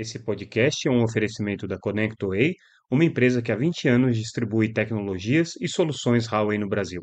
Esse podcast é um oferecimento da ConnectWay, uma empresa que há 20 anos distribui tecnologias e soluções Huawei no Brasil.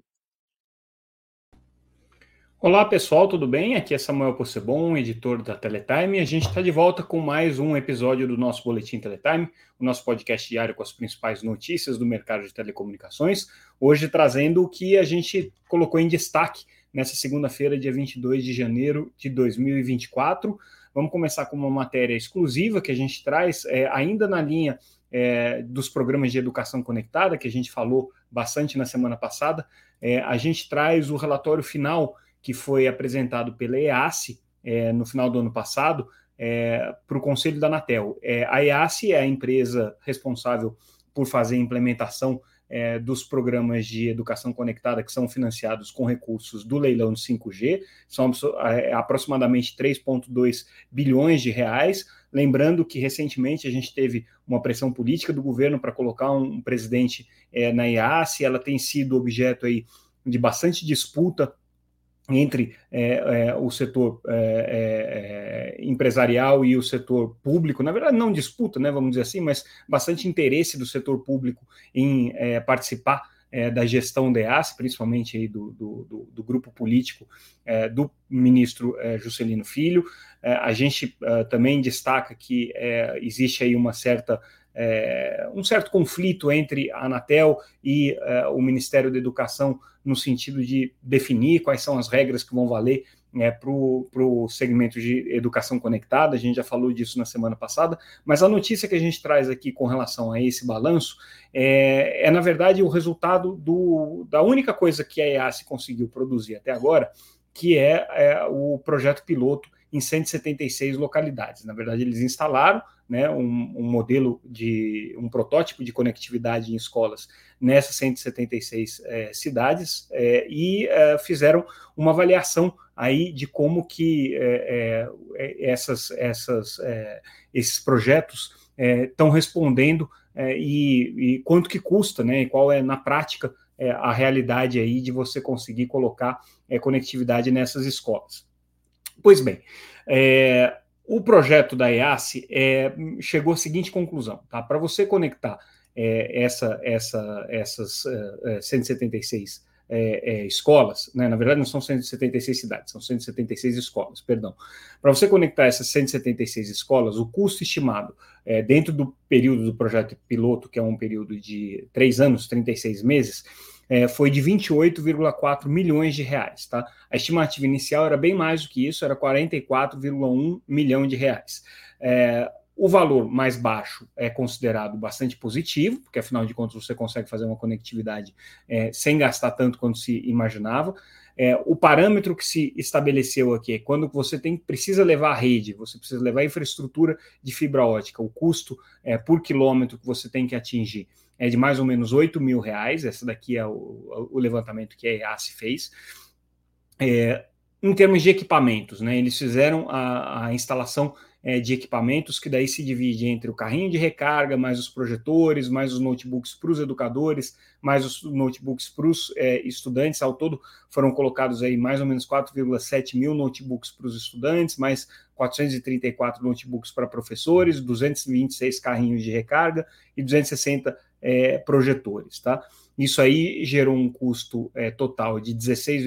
Olá pessoal, tudo bem? Aqui é Samuel Possebon, editor da Teletime, e a gente está de volta com mais um episódio do nosso Boletim Teletime, o nosso podcast diário com as principais notícias do mercado de telecomunicações. Hoje trazendo o que a gente colocou em destaque nessa segunda-feira, dia 22 de janeiro de 2024. Vamos começar com uma matéria exclusiva que a gente traz, é, ainda na linha é, dos programas de educação conectada, que a gente falou bastante na semana passada. É, a gente traz o relatório final que foi apresentado pela EASE é, no final do ano passado é, para o Conselho da Anatel. É, a EASE é a empresa responsável por fazer a implementação é, dos programas de educação conectada que são financiados com recursos do leilão de 5G, são é, aproximadamente 3,2 bilhões de reais. Lembrando que recentemente a gente teve uma pressão política do governo para colocar um, um presidente é, na IAS, ela tem sido objeto aí de bastante disputa entre é, é, o setor é, é, é, empresarial e o setor público, na verdade não disputa, né, vamos dizer assim, mas bastante interesse do setor público em é, participar da gestão da EAS, principalmente aí do, do, do, do grupo político do ministro Juscelino Filho. a gente também destaca que existe aí uma certa é, um certo conflito entre a Anatel e é, o Ministério da Educação no sentido de definir quais são as regras que vão valer né, para o segmento de educação conectada, a gente já falou disso na semana passada, mas a notícia que a gente traz aqui com relação a esse balanço é, é na verdade, o resultado do, da única coisa que a EAS conseguiu produzir até agora, que é, é o projeto piloto em 176 localidades. Na verdade, eles instalaram né, um, um, modelo de um protótipo de conectividade em escolas nessas 176 é, cidades é, e é, fizeram uma avaliação aí de como que essas, essas, esses projetos estão respondendo e, e, quanto que custa, né, e qual é na prática a realidade aí de você conseguir colocar conectividade nessas escolas. Pois bem, é, o projeto da EASE é, chegou à seguinte conclusão: tá? para você conectar é, essa, essa, essas é, 176 é, é, é, escolas, né? na verdade não são 176 cidades, são 176 escolas, perdão. Para você conectar essas 176 escolas, o custo estimado dentro do período do projeto piloto, que é um período de três anos, 36 meses, é, foi de 28,4 milhões de reais. Tá? A estimativa inicial era bem mais do que isso, era 44,1 milhão de reais. É, o valor mais baixo é considerado bastante positivo, porque afinal de contas você consegue fazer uma conectividade é, sem gastar tanto quanto se imaginava. É, o parâmetro que se estabeleceu aqui é quando você tem, precisa levar a rede, você precisa levar a infraestrutura de fibra ótica, o custo é, por quilômetro que você tem que atingir é de mais ou menos 8 mil reais. Essa daqui é o, o levantamento que a EAS fez. É, em termos de equipamentos, né, eles fizeram a, a instalação é, de equipamentos que daí se divide entre o carrinho de recarga, mais os projetores, mais os notebooks para os educadores, mais os notebooks para os é, estudantes. Ao todo foram colocados aí mais ou menos 4,7 mil notebooks para os estudantes, mais 434 notebooks para professores, 226 carrinhos de recarga e 260 é, projetores, tá? Isso aí gerou um custo é, total de 16,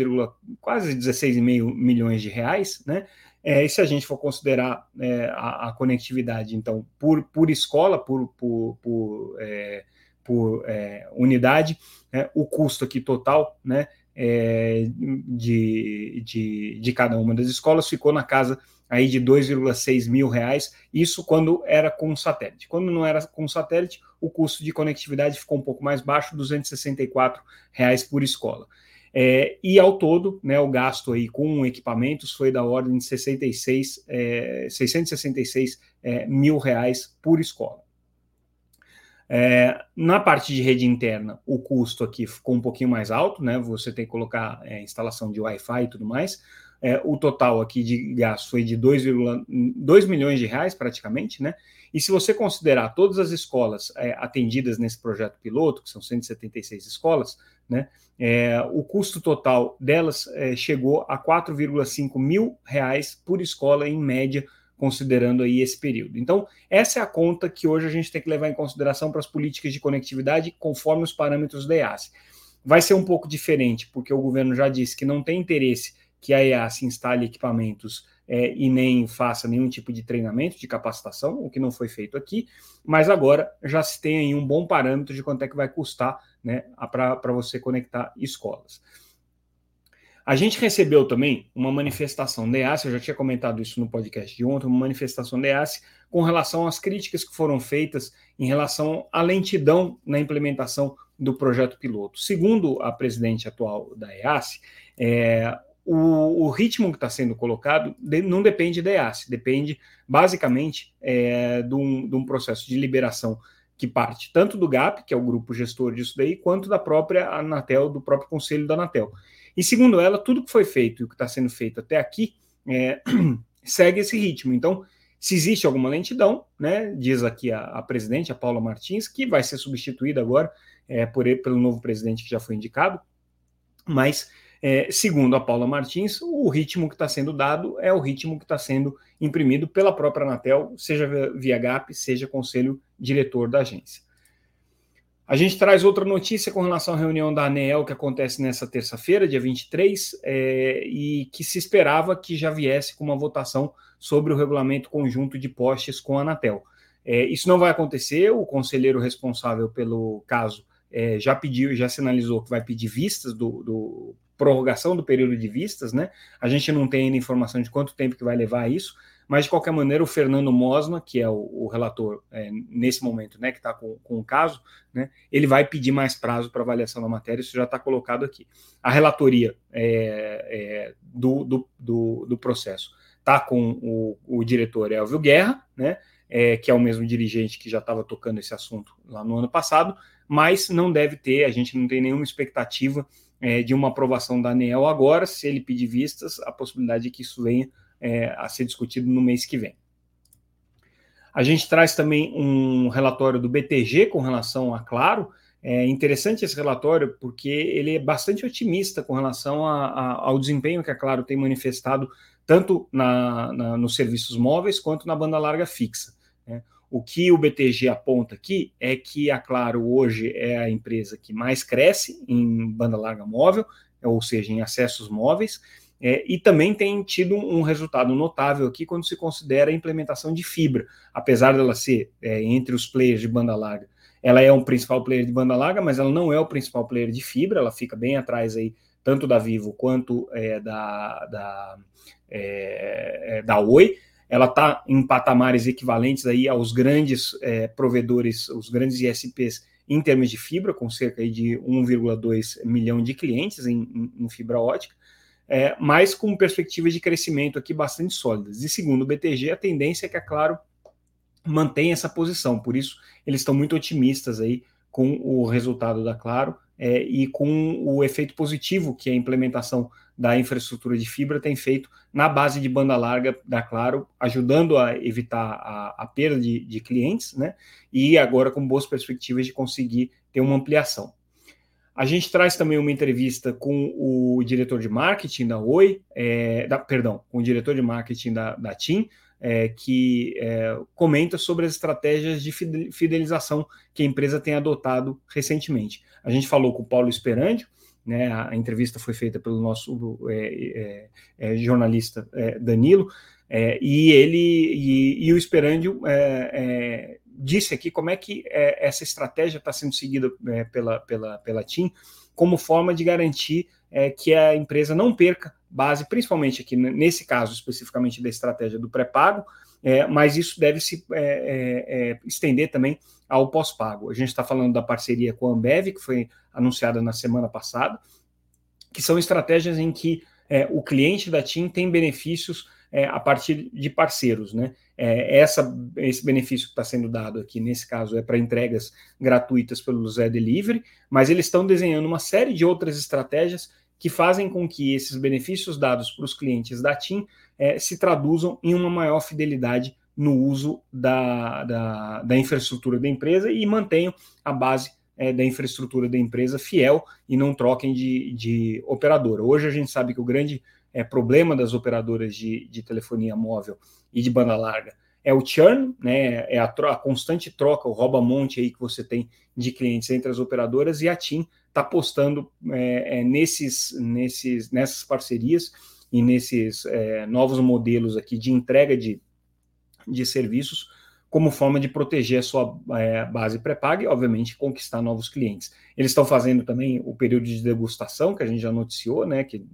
quase 16,5 milhões de reais, né? É, e se a gente for considerar é, a, a, conectividade, então, por, por escola, por, por, por, é, por é, unidade, né, o custo aqui total, né, é, de, de, de cada uma das escolas ficou na casa aí de 2,6 mil reais, isso quando era com satélite. Quando não era com satélite, o custo de conectividade ficou um pouco mais baixo, 264 reais por escola. É, e ao todo, né, o gasto aí com equipamentos foi da ordem de 66, é, 666 é, mil reais por escola. É, na parte de rede interna, o custo aqui ficou um pouquinho mais alto, né? Você tem que colocar é, instalação de Wi-Fi e tudo mais. É, o total aqui de gasto foi de 2,2 milhões de reais, praticamente, né? E se você considerar todas as escolas é, atendidas nesse projeto piloto, que são 176 escolas, né? É, o custo total delas é, chegou a 4,5 mil reais por escola, em média, considerando aí esse período. Então, essa é a conta que hoje a gente tem que levar em consideração para as políticas de conectividade conforme os parâmetros da EAS. Vai ser um pouco diferente, porque o governo já disse que não tem interesse que a EAS instale equipamentos é, e nem faça nenhum tipo de treinamento, de capacitação, o que não foi feito aqui, mas agora já se tem aí um bom parâmetro de quanto é que vai custar né, para você conectar escolas. A gente recebeu também uma manifestação da EAS, eu já tinha comentado isso no podcast de ontem, uma manifestação da EAS com relação às críticas que foram feitas em relação à lentidão na implementação do projeto piloto. Segundo a presidente atual da EAS, é, o, o ritmo que está sendo colocado de, não depende da EAS, depende basicamente é, de, um, de um processo de liberação que parte tanto do GAP, que é o grupo gestor disso daí, quanto da própria Anatel, do próprio conselho da Anatel. E segundo ela, tudo que foi feito e o que está sendo feito até aqui é, segue esse ritmo. Então, se existe alguma lentidão, né, diz aqui a, a presidente, a Paula Martins, que vai ser substituída agora é, por, pelo novo presidente que já foi indicado, mas é, segundo a Paula Martins, o ritmo que está sendo dado é o ritmo que está sendo imprimido pela própria Anatel, seja via GAP, seja conselho diretor da agência. A gente traz outra notícia com relação à reunião da ANEEL que acontece nessa terça-feira, dia 23, é, e que se esperava que já viesse com uma votação sobre o regulamento conjunto de postes com a Anatel. É, isso não vai acontecer, o conselheiro responsável pelo caso é, já pediu, já sinalizou que vai pedir vistas do, do prorrogação do período de vistas, né? A gente não tem ainda informação de quanto tempo que vai levar isso, mas de qualquer maneira o Fernando Mosna, que é o, o relator é, nesse momento, né, que está com, com, o caso, né, ele vai pedir mais prazo para avaliação da matéria, isso já está colocado aqui. A relatoria é, é, do, do, do, do, processo está com o, o diretor Elvio Guerra, né, é, que é o mesmo dirigente que já estava tocando esse assunto lá no ano passado, mas não deve ter, a gente não tem nenhuma expectativa é, de uma aprovação da ANEEL agora, se ele pedir vistas, a possibilidade de que isso venha é, a ser discutido no mês que vem. A gente traz também um relatório do BTG com relação a Claro. É interessante esse relatório porque ele é bastante otimista com relação a, a, ao desempenho que a Claro tem manifestado tanto na, na, nos serviços móveis quanto na banda larga fixa. Né? O que o BTG aponta aqui é que a Claro hoje é a empresa que mais cresce em banda larga móvel, ou seja, em acessos móveis, é, e também tem tido um resultado notável aqui quando se considera a implementação de fibra, apesar dela ser é, entre os players de banda larga. Ela é um principal player de banda larga, mas ela não é o principal player de fibra, ela fica bem atrás aí, tanto da Vivo quanto é, da, da, é, é, da Oi ela está em patamares equivalentes aí aos grandes é, provedores, os grandes ISPs em termos de fibra, com cerca de 1,2 milhão de clientes em, em, em fibra ótica, é, mas com perspectivas de crescimento aqui bastante sólidas. E segundo o BTG, a tendência é que a Claro mantenha essa posição, por isso eles estão muito otimistas aí com o resultado da Claro é, e com o efeito positivo que a implementação da infraestrutura de fibra tem feito na base de banda larga da Claro, ajudando a evitar a, a perda de, de, clientes, né? E agora com boas perspectivas de conseguir ter uma ampliação. A gente traz também uma entrevista com o diretor de marketing da Oi, é, da, perdão, com o diretor de marketing da, da TIM, é, que é, comenta sobre as estratégias de fidelização que a empresa tem adotado recentemente. A gente falou com o Paulo Esperandio, né, a entrevista foi feita pelo nosso é, é, é jornalista é, Danilo, é, e ele e, e o Esperandio disse aqui como é que essa estratégia está sendo seguida pela, pela, pela TIM como forma de garantir que a empresa não perca base, principalmente aqui nesse caso especificamente da estratégia do pré-pago, é, mas isso deve se é, é, é estender também ao pós-pago. A gente está falando da parceria com a Ambev, que foi anunciada na semana passada, que são estratégias em que é, o cliente da TIM tem benefícios é, a partir de parceiros. Né? essa, esse benefício que está sendo dado aqui, nesse caso, é para entregas gratuitas pelo Zé Delivery, mas eles estão desenhando uma série de outras estratégias que fazem com que esses benefícios dados para os clientes da TIM é, se traduzam em uma maior fidelidade no uso da, da, da infraestrutura da empresa e mantenham a base é, da infraestrutura da empresa fiel e não troquem de, de operadora. Hoje a gente sabe que o grande é, problema das operadoras de, de telefonia móvel e de banda larga é o churn, né, é a, a, constante troca, o rouba-monte aí que você tem de clientes entre as operadoras, e a TIM está apostando é, é, nesses, nesses, nessas parcerias e nesses é, novos modelos aqui de entrega de, de serviços como forma de proteger a sua é, base pré-paga e, obviamente, conquistar novos clientes. Eles estão fazendo também o período de degustação, que a gente já noticiou, né, que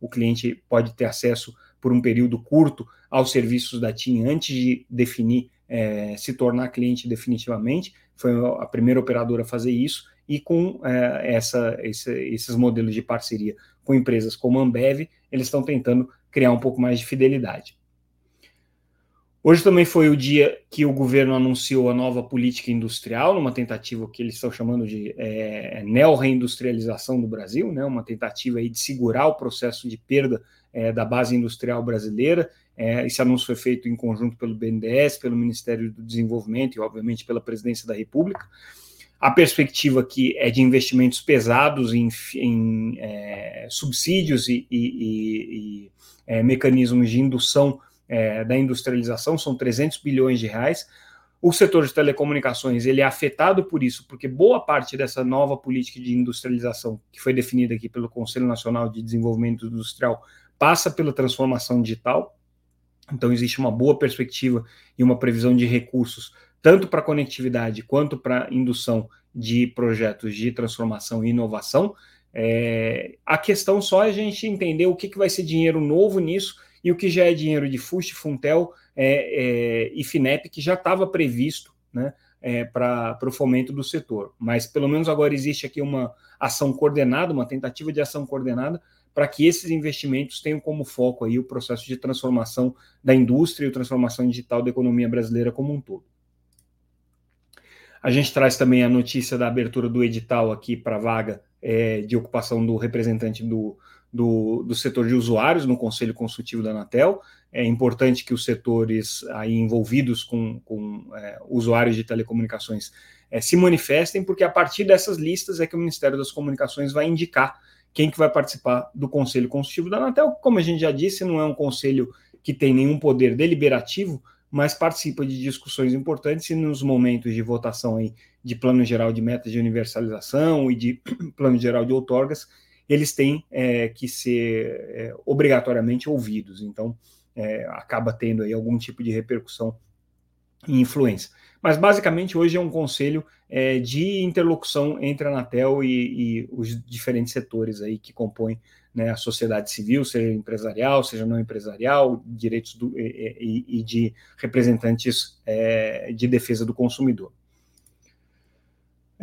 o cliente pode ter acesso por um período curto aos serviços da TIM antes de definir é, se tornar cliente definitivamente. Foi a primeira operadora a fazer isso, e com é, essa, esse, esses modelos de parceria com empresas como a Ambev, eles estão tentando criar um pouco mais de fidelidade. Hoje também foi o dia que o governo anunciou a nova política industrial, numa tentativa que eles estão chamando de é, neo-reindustrialização do Brasil, né, uma tentativa aí de segurar o processo de perda é, da base industrial brasileira. É, esse anúncio foi feito em conjunto pelo BNDES, pelo Ministério do Desenvolvimento e, obviamente, pela Presidência da República. A perspectiva aqui é de investimentos pesados em, em é, subsídios e, e, e é, mecanismos de indução é, da industrialização, são 300 bilhões de reais. O setor de telecomunicações ele é afetado por isso, porque boa parte dessa nova política de industrialização que foi definida aqui pelo Conselho Nacional de Desenvolvimento Industrial passa pela transformação digital. Então existe uma boa perspectiva e uma previsão de recursos tanto para conectividade quanto para indução de projetos de transformação e inovação. É, a questão só é a gente entender o que, que vai ser dinheiro novo nisso e o que já é dinheiro de FUST, Funtel é, é, e FINEP, que já estava previsto né, é, para o fomento do setor. Mas pelo menos agora existe aqui uma ação coordenada, uma tentativa de ação coordenada para que esses investimentos tenham como foco aí o processo de transformação da indústria e transformação digital da economia brasileira como um todo. A gente traz também a notícia da abertura do edital aqui para vaga é, de ocupação do representante do, do, do setor de usuários no Conselho Consultivo da Anatel. É importante que os setores aí envolvidos com, com é, usuários de telecomunicações é, se manifestem, porque a partir dessas listas é que o Ministério das Comunicações vai indicar quem que vai participar do Conselho Consultivo da Anatel. Como a gente já disse, não é um conselho que tem nenhum poder deliberativo, mas participa de discussões importantes e nos momentos de votação aí de plano geral de metas de universalização e de plano geral de outorgas, eles têm é, que ser é, obrigatoriamente ouvidos. Então, é, acaba tendo aí algum tipo de repercussão e influência. Mas, basicamente, hoje é um conselho é, de interlocução entre a Anatel e, e, os diferentes setores aí que compõem né, a sociedade civil, seja empresarial, seja não empresarial, direitos do, e, e, de representantes é, de defesa do consumidor.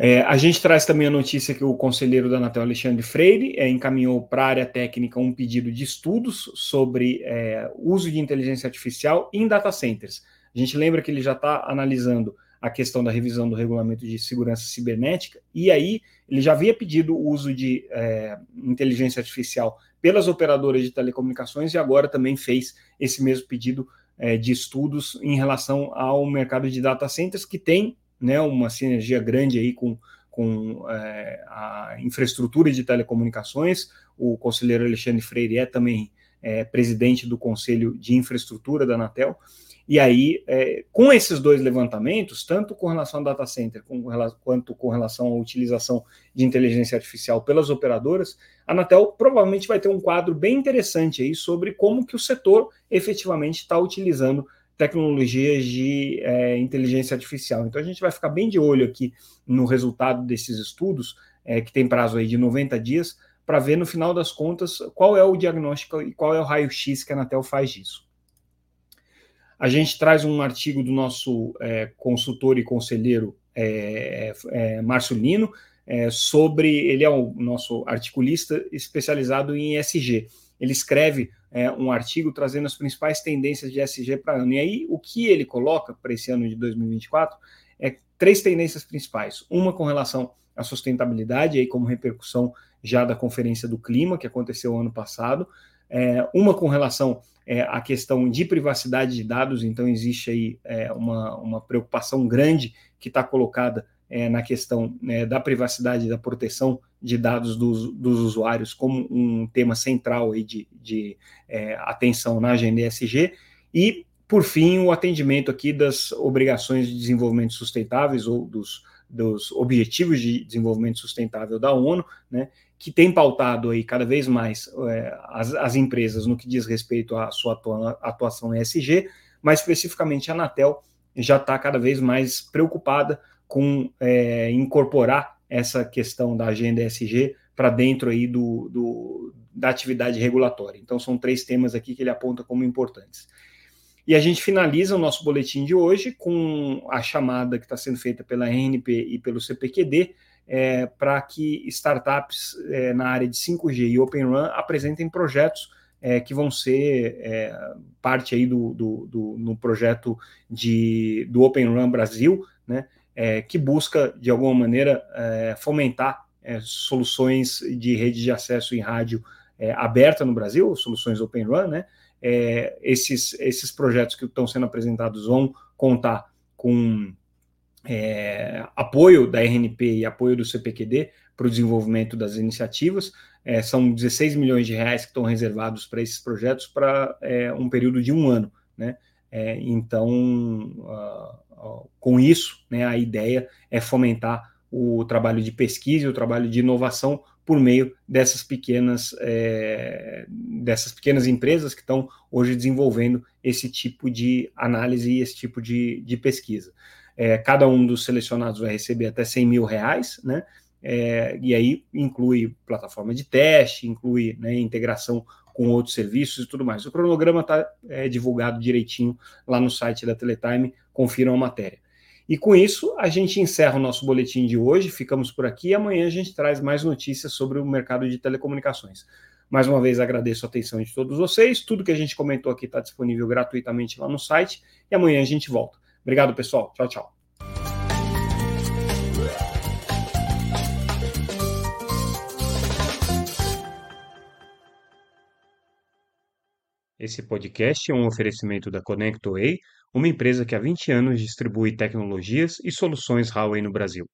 É, a gente traz também a notícia que o conselheiro da Anatel, Alexandre Freire, é, encaminhou para a área técnica um pedido de estudos sobre é, uso de inteligência artificial em data centers. A gente lembra que ele já está analisando a questão da revisão do regulamento de segurança cibernética, e aí ele já havia pedido o uso de é, inteligência artificial pelas operadoras de telecomunicações e agora também fez esse mesmo pedido é, de estudos em relação ao mercado de data centers, que tem né, uma sinergia grande aí com, com é, a infraestrutura de telecomunicações. O conselheiro Alexandre Freire é também é, presidente do Conselho de Infraestrutura da Anatel. E aí, é, com esses dois levantamentos, tanto com relação ao data center com, quanto com relação à utilização de inteligência artificial pelas operadoras, a Anatel provavelmente vai ter um quadro bem interessante aí sobre como que o setor efetivamente está utilizando tecnologias de é, inteligência artificial. Então a gente vai ficar bem de olho aqui no resultado desses estudos, é, que tem prazo aí de 90 dias, para ver no final das contas qual é o diagnóstico e qual é o raio-x que a Anatel faz disso. A gente traz um artigo do nosso é, consultor e conselheiro é, é, Márcio Lino, é, sobre. Ele é o nosso articulista especializado em ESG. Ele escreve é, um artigo trazendo as principais tendências de SG para ano. E aí, o que ele coloca para esse ano de 2024 é três tendências principais. Uma com relação à sustentabilidade, aí como repercussão já da Conferência do Clima, que aconteceu ano passado. É, uma com relação é, à questão de privacidade de dados, então existe aí é, uma, uma preocupação grande que está colocada é, na questão né, da privacidade e da proteção de dados dos, dos usuários como um tema central aí de, de é, atenção na agenda ESG. E, por fim, o atendimento aqui das obrigações de desenvolvimento sustentáveis ou dos, dos Objetivos de Desenvolvimento Sustentável da ONU, né, que tem pautado aí cada vez mais é, as, as, empresas no que diz respeito à sua atua, atuação ESG, mas especificamente a Anatel já está cada vez mais preocupada com é, incorporar essa questão da agenda ESG para dentro aí do, do, da atividade regulatória. Então, são três temas aqui que ele aponta como importantes. E a gente finaliza o nosso boletim de hoje com a chamada que está sendo feita pela RNP e pelo CPQD é, para que startups é, na área de 5G e Open Run apresentem projetos é, que vão ser é, parte aí do, do, do, no projeto de, do Open Run Brasil, né, é, que busca, de alguma maneira, é, fomentar soluções de rede de acesso em rádio aberta no Brasil, soluções Open Run, né? Esses, esses projetos que estão sendo apresentados vão contar com é, apoio da RNP e apoio do CPQD para o desenvolvimento das iniciativas. É, são 16 milhões de reais que estão reservados para esses projetos para é, um período de um ano. Né? É, então, uh, com isso, né, a ideia é fomentar o trabalho de pesquisa e o trabalho de inovação por meio dessas pequenas, é, dessas pequenas empresas que estão hoje desenvolvendo esse tipo de análise e esse tipo de, de pesquisa. É, cada um dos selecionados vai receber até 100 mil reais, né? É, e aí inclui plataforma de teste, inclui né, integração com outros serviços e tudo mais. O cronograma está é, divulgado direitinho lá no site da Teletime, confiram a matéria. E com isso, a gente encerra o nosso boletim de hoje, ficamos por aqui e amanhã a gente traz mais notícias sobre o mercado de telecomunicações. Mais uma vez agradeço a atenção de todos vocês. Tudo que a gente comentou aqui está disponível gratuitamente lá no site e amanhã a gente volta. Obrigado, pessoal. Tchau, tchau. Esse podcast é um oferecimento da ConnectWay, uma empresa que há 20 anos distribui tecnologias e soluções Huawei no Brasil.